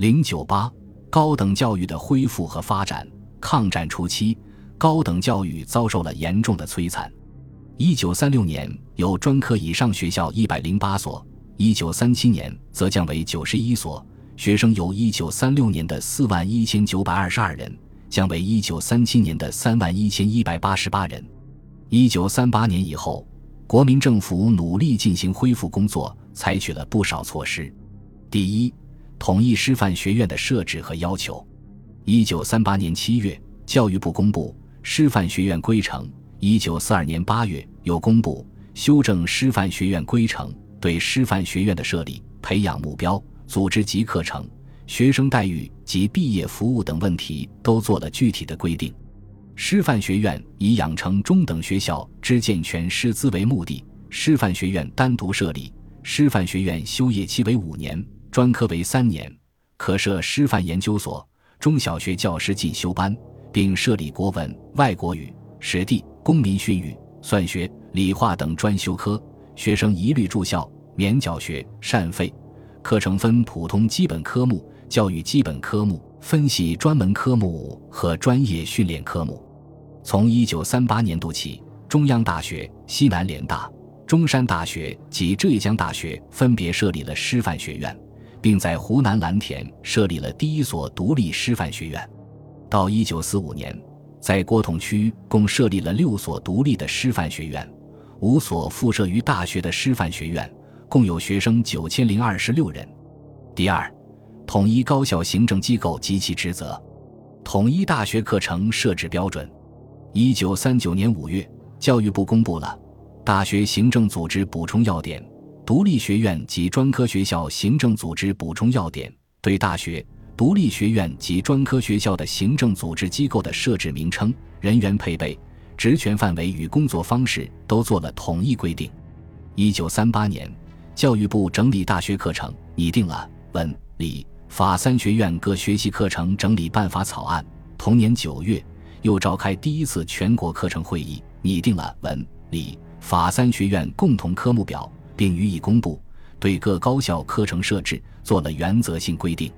零九八高等教育的恢复和发展。抗战初期，高等教育遭受了严重的摧残。一九三六年有专科以上学校一百零八所，一九三七年则降为九十一所，学生由一九三六年的四万一千九百二十二人降为一九三七年的三万一千一百八十八人。一九三八年以后，国民政府努力进行恢复工作，采取了不少措施。第一，统一师范学院的设置和要求。一九三八年七月，教育部公布师范学院规程。一九四二年八月，又公布修正师范学院规程，对师范学院的设立、培养目标、组织及课程、学生待遇及毕业服务等问题都做了具体的规定。师范学院以养成中等学校之健全师资为目的，师范学院单独设立。师范学院修业期为五年，专科为三年，可设师范研究所、中小学教师进修班，并设立国文、外国语、史地。公民训语、算学、理化等专修科，学生一律住校，免缴学膳费。课程分普通基本科目、教育基本科目、分析专门科目和专业训练科目。从一九三八年度起，中央大学、西南联大、中山大学及浙江大学分别设立了师范学院，并在湖南蓝田设立了第一所独立师范学院。到一九四五年。在国统区共设立了六所独立的师范学院，五所附设于大学的师范学院，共有学生九千零二十六人。第二，统一高校行政机构及其职责，统一大学课程设置标准。一九三九年五月，教育部公布了《大学行政组织补充要点》，独立学院及专科学校行政组织补充要点，对大学。独立学院及专科学校的行政组织机构的设置名称、人员配备、职权范围与工作方式都做了统一规定。一九三八年，教育部整理大学课程，拟定了文、理、法三学院各学习课程整理办法草案。同年九月，又召开第一次全国课程会议，拟定了文、理、法三学院共同科目表，并予以公布，对各高校课程设置做了原则性规定。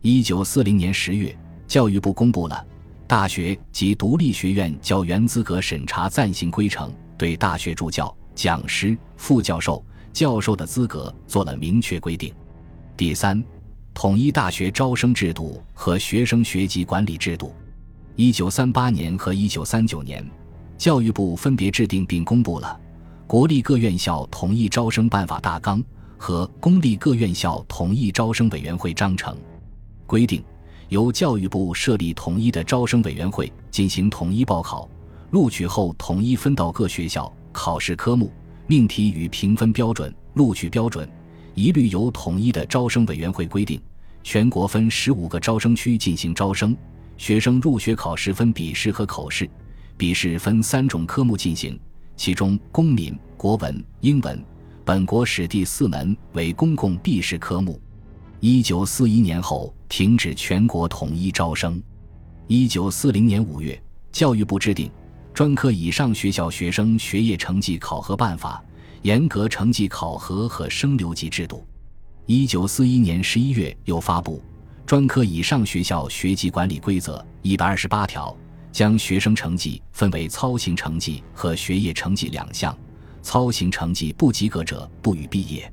一九四零年十月，教育部公布了《大学及独立学院教员资格审查暂行规程》，对大学助教、讲师、副教授、教授的资格做了明确规定。第三，统一大学招生制度和学生学籍管理制度。一九三八年和一九三九年，教育部分别制定并公布了《国立各院校统一招生办法大纲》和《公立各院校统一招生委员会章程》。规定，由教育部设立统一的招生委员会进行统一报考，录取后统一分到各学校。考试科目、命题与评分标准、录取标准，一律由统一的招生委员会规定。全国分十五个招生区进行招生，学生入学考试分笔试和口试，笔试分三种科目进行，其中公民、国文、英文、本国史第四门为公共必试科目。一九四一年后停止全国统一招生。一九四零年五月，教育部制定《专科以上学校学生学业成绩考核办法》，严格成绩考核和升留级制度。一九四一年十一月，又发布《专科以上学校学籍管理规则》一百二十八条，将学生成绩分为操行成绩和学业成绩两项，操行成绩不及格者不予毕业。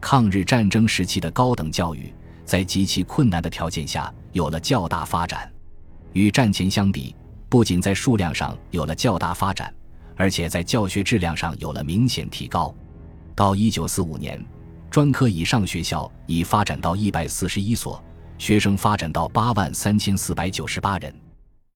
抗日战争时期的高等教育，在极其困难的条件下有了较大发展。与战前相比，不仅在数量上有了较大发展，而且在教学质量上有了明显提高。到一九四五年，专科以上学校已发展到一百四十一所，学生发展到八万三千四百九十八人。